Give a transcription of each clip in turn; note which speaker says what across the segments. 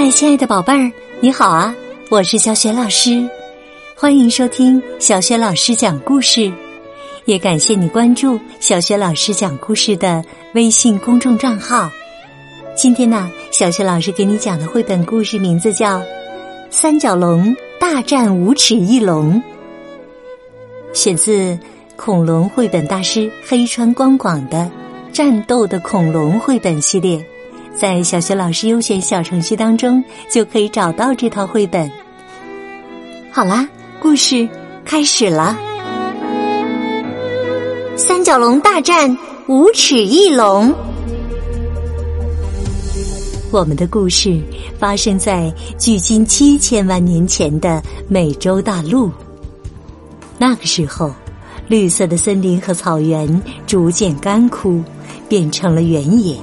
Speaker 1: 嗨，亲爱的宝贝儿，你好啊！我是小雪老师，欢迎收听小雪老师讲故事，也感谢你关注小雪老师讲故事的微信公众账号。今天呢，小雪老师给你讲的绘本故事名字叫《三角龙大战无齿翼龙》，选自恐龙绘本大师黑川光广的《战斗的恐龙》绘本系列。在小学老师优选小程序当中，就可以找到这套绘本。好啦，故事开始了。三角龙大战无齿翼龙。我们的故事发生在距今七千万年前的美洲大陆。那个时候，绿色的森林和草原逐渐干枯，变成了原野。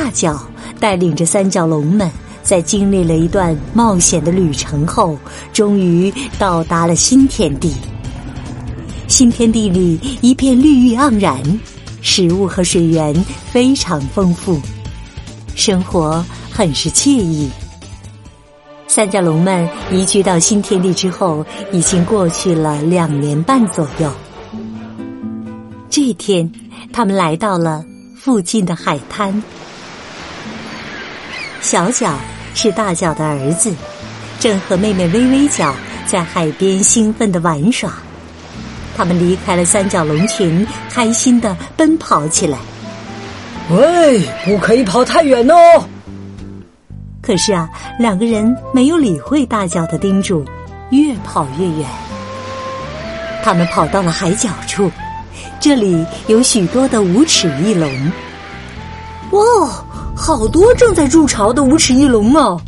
Speaker 1: 大脚带领着三角龙们，在经历了一段冒险的旅程后，终于到达了新天地。新天地里一片绿意盎然，食物和水源非常丰富，生活很是惬意。三角龙们移居到新天地之后，已经过去了两年半左右。这天，他们来到了附近的海滩。小脚是大脚的儿子，正和妹妹微微脚在海边兴奋的玩耍。他们离开了三角龙群，开心的奔跑起来。
Speaker 2: 喂，不可以跑太远哦！
Speaker 1: 可是啊，两个人没有理会大脚的叮嘱，越跑越远。他们跑到了海角处，这里有许多的无齿翼龙。
Speaker 2: 哇！好多正在筑巢的无齿翼龙哦！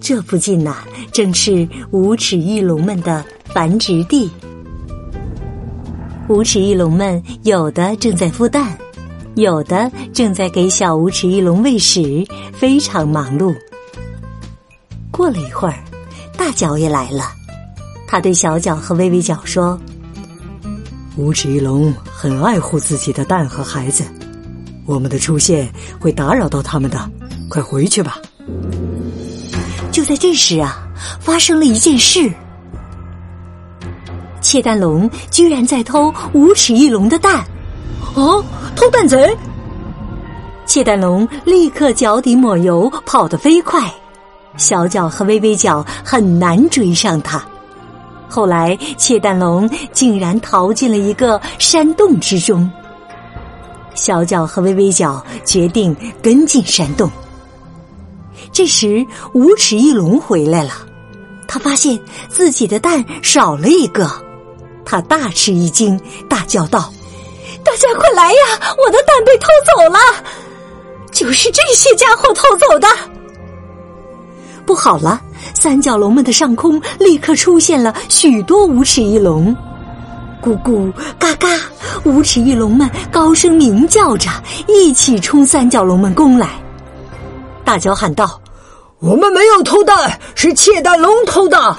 Speaker 1: 这附近呐，正是无齿翼龙们的繁殖地。无齿翼龙们有的正在孵蛋，有的正在给小无齿翼龙喂食，非常忙碌。过了一会儿，大脚也来了，他对小脚和微微脚说：“
Speaker 2: 无齿翼龙很爱护自己的蛋和孩子。”我们的出现会打扰到他们的，快回去吧。
Speaker 1: 就在这时啊，发生了一件事：窃蛋龙居然在偷无齿翼龙的蛋！
Speaker 2: 哦，偷蛋贼！
Speaker 1: 窃蛋龙立刻脚底抹油，跑得飞快，小脚和微微脚很难追上它。后来，窃蛋龙竟然逃进了一个山洞之中。小脚和微微脚决定跟进山洞。这时，无齿翼龙回来了，他发现自己的蛋少了一个，他大吃一惊，大叫道：“大家快来呀！我的蛋被偷走了，就是这些家伙偷走的！”不好了，三角龙们的上空立刻出现了许多无齿翼龙。咕咕嘎嘎，无齿翼龙们高声鸣叫着，一起冲三角龙们攻来。大脚喊道：“
Speaker 2: 我们没有偷蛋，是窃蛋龙偷的。”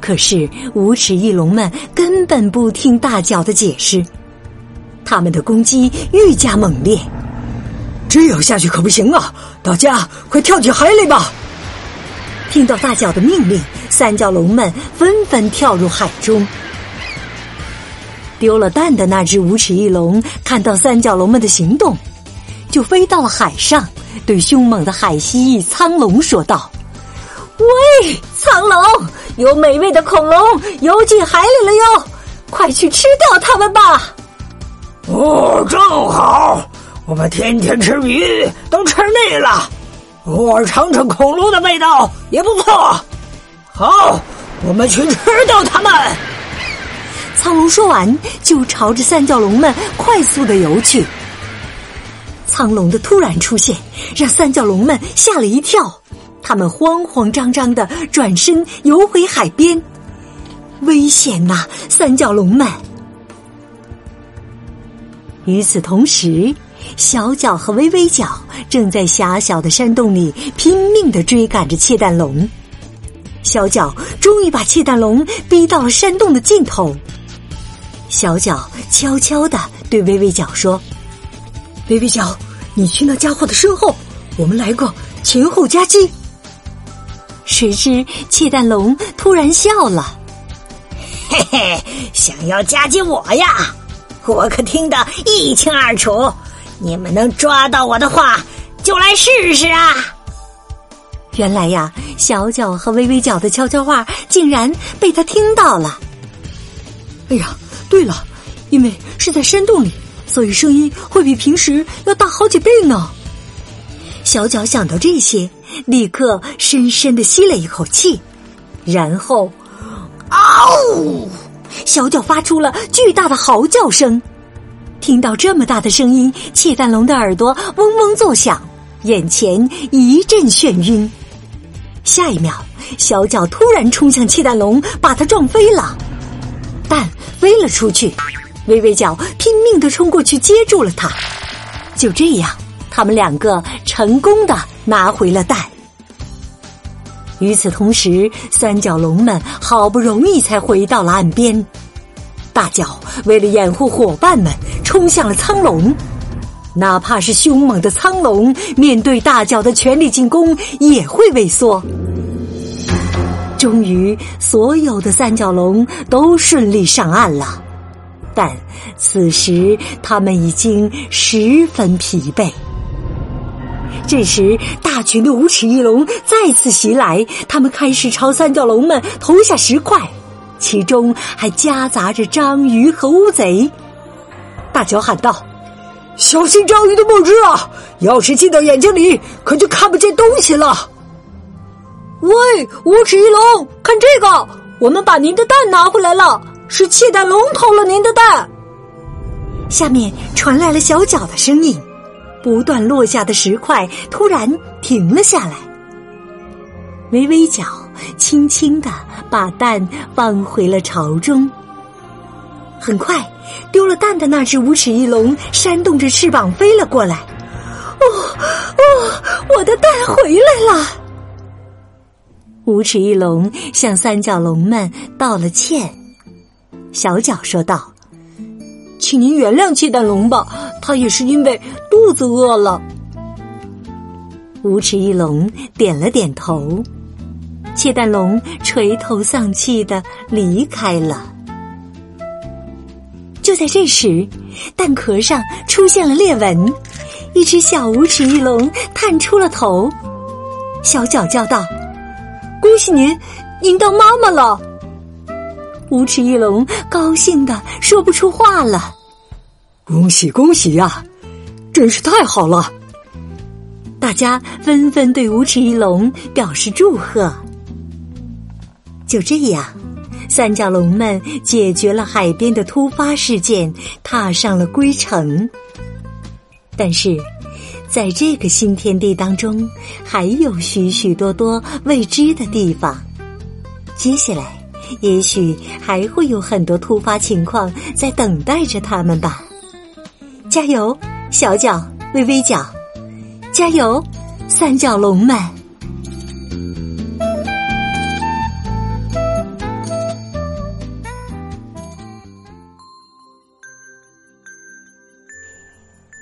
Speaker 1: 可是无齿翼龙们根本不听大脚的解释，他们的攻击愈加猛烈。
Speaker 2: 这样下去可不行啊！大家快跳进海里吧！
Speaker 1: 听到大脚的命令，三角龙们纷纷跳入海中。丢了蛋的那只无齿翼龙看到三角龙们的行动，就飞到了海上，对凶猛的海蜥蜴苍龙说道：“喂，苍龙，有美味的恐龙游进海里了哟，快去吃掉它们吧！”
Speaker 3: 哦，正好，我们天天吃鱼都吃腻了，偶尔尝尝恐龙的味道也不错。好，我们去吃掉它们。
Speaker 1: 苍龙说完，就朝着三角龙们快速的游去。苍龙的突然出现，让三角龙们吓了一跳，他们慌慌张张的转身游回海边。危险呐，三角龙们！与此同时，小脚和微微脚正在狭小的山洞里拼命的追赶着窃蛋龙。小脚终于把窃蛋龙逼到了山洞的尽头。小脚悄悄的对微微脚说：“微微脚，你去那家伙的身后，我们来个
Speaker 2: 前后夹击。
Speaker 1: 谁知窃蛋龙突然笑了：“
Speaker 3: 嘿嘿，想要夹击我呀？我可听得一清二楚。你们能抓到我的话，就来试试啊！”
Speaker 1: 原来呀，小脚和微微脚的悄悄话竟然被他听到了。
Speaker 2: 哎呀，对了，因为是在山洞里，所以声音会比平时要大好几倍呢。
Speaker 1: 小脚想到这些，立刻深深的吸了一口气，然后，嗷！小脚发出了巨大的嚎叫声。听到这么大的声音，窃蛋龙的耳朵嗡嗡作响，眼前一阵眩晕。下一秒，小脚突然冲向气蛋龙，把它撞飞了，蛋飞了出去。微微脚拼命的冲过去接住了它，就这样，他们两个成功的拿回了蛋。与此同时，三角龙们好不容易才回到了岸边。大脚为了掩护伙伴们，冲向了苍龙。哪怕是凶猛的苍龙，面对大脚的全力进攻，也会萎缩。终于，所有的三角龙都顺利上岸了，但此时他们已经十分疲惫。这时，大群的无齿翼龙再次袭来，他们开始朝三角龙们投下石块，其中还夹杂着章鱼和乌贼。大脚喊道。小心章鱼的墨汁啊！要是进到眼睛里，可就看不见东西了。
Speaker 2: 喂，无齿翼龙，看这个！我们把您的蛋拿回来了，是窃蛋龙偷了您的蛋。
Speaker 1: 下面传来了小脚的声音，不断落下的石块突然停了下来。微微脚轻轻的把蛋放回了巢中。很快。丢了蛋的那只无齿翼龙扇动着翅膀飞了过来。哦哦，我的蛋回来了！无齿翼龙向三角龙们道了歉。小脚说道：“
Speaker 2: 请您原谅窃蛋龙吧，他也是因为肚子饿了。”
Speaker 1: 无齿翼龙点了点头。窃蛋龙垂头丧气的离开了。就在这时，蛋壳上出现了裂纹，一只小无齿翼龙探出了头。小脚叫道：“
Speaker 2: 恭喜您，您当妈妈了！”
Speaker 1: 无齿翼龙高兴的说不出话了。
Speaker 2: 恭喜恭喜呀，真是太好了！
Speaker 1: 大家纷纷对无齿翼龙表示祝贺。就这样。三角龙们解决了海边的突发事件，踏上了归程。但是，在这个新天地当中，还有许许多多未知的地方。接下来，也许还会有很多突发情况在等待着他们吧。加油，小脚、微微脚！加油，三角龙们！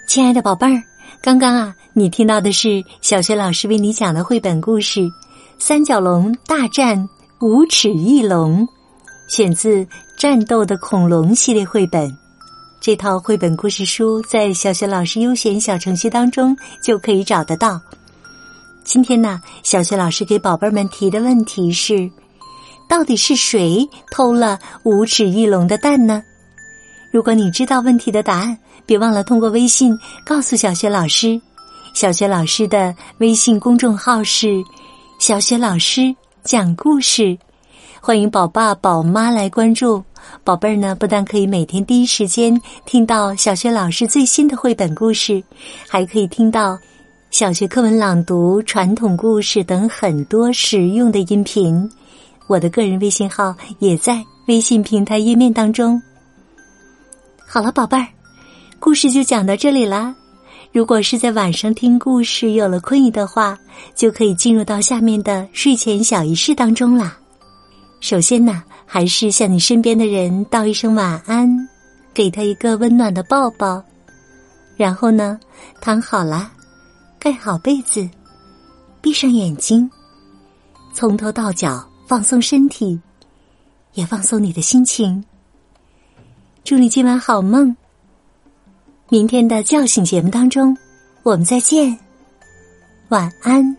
Speaker 1: 亲爱的宝贝儿，刚刚啊，你听到的是小学老师为你讲的绘本故事《三角龙大战无齿翼龙》，选自《战斗的恐龙》系列绘本。这套绘本故事书在小学老师优选小程序当中就可以找得到。今天呢，小学老师给宝贝们提的问题是：到底是谁偷了无齿翼龙的蛋呢？如果你知道问题的答案。别忘了通过微信告诉小学老师，小学老师的微信公众号是“小学老师讲故事”，欢迎宝爸宝妈来关注。宝贝儿呢，不但可以每天第一时间听到小学老师最新的绘本故事，还可以听到小学课文朗读、传统故事等很多实用的音频。我的个人微信号也在微信平台页面当中。好了，宝贝儿。故事就讲到这里啦。如果是在晚上听故事有了困意的话，就可以进入到下面的睡前小仪式当中啦。首先呢，还是向你身边的人道一声晚安，给他一个温暖的抱抱。然后呢，躺好了，盖好被子，闭上眼睛，从头到脚放松身体，也放松你的心情。祝你今晚好梦。明天的叫醒节目当中，我们再见。晚安。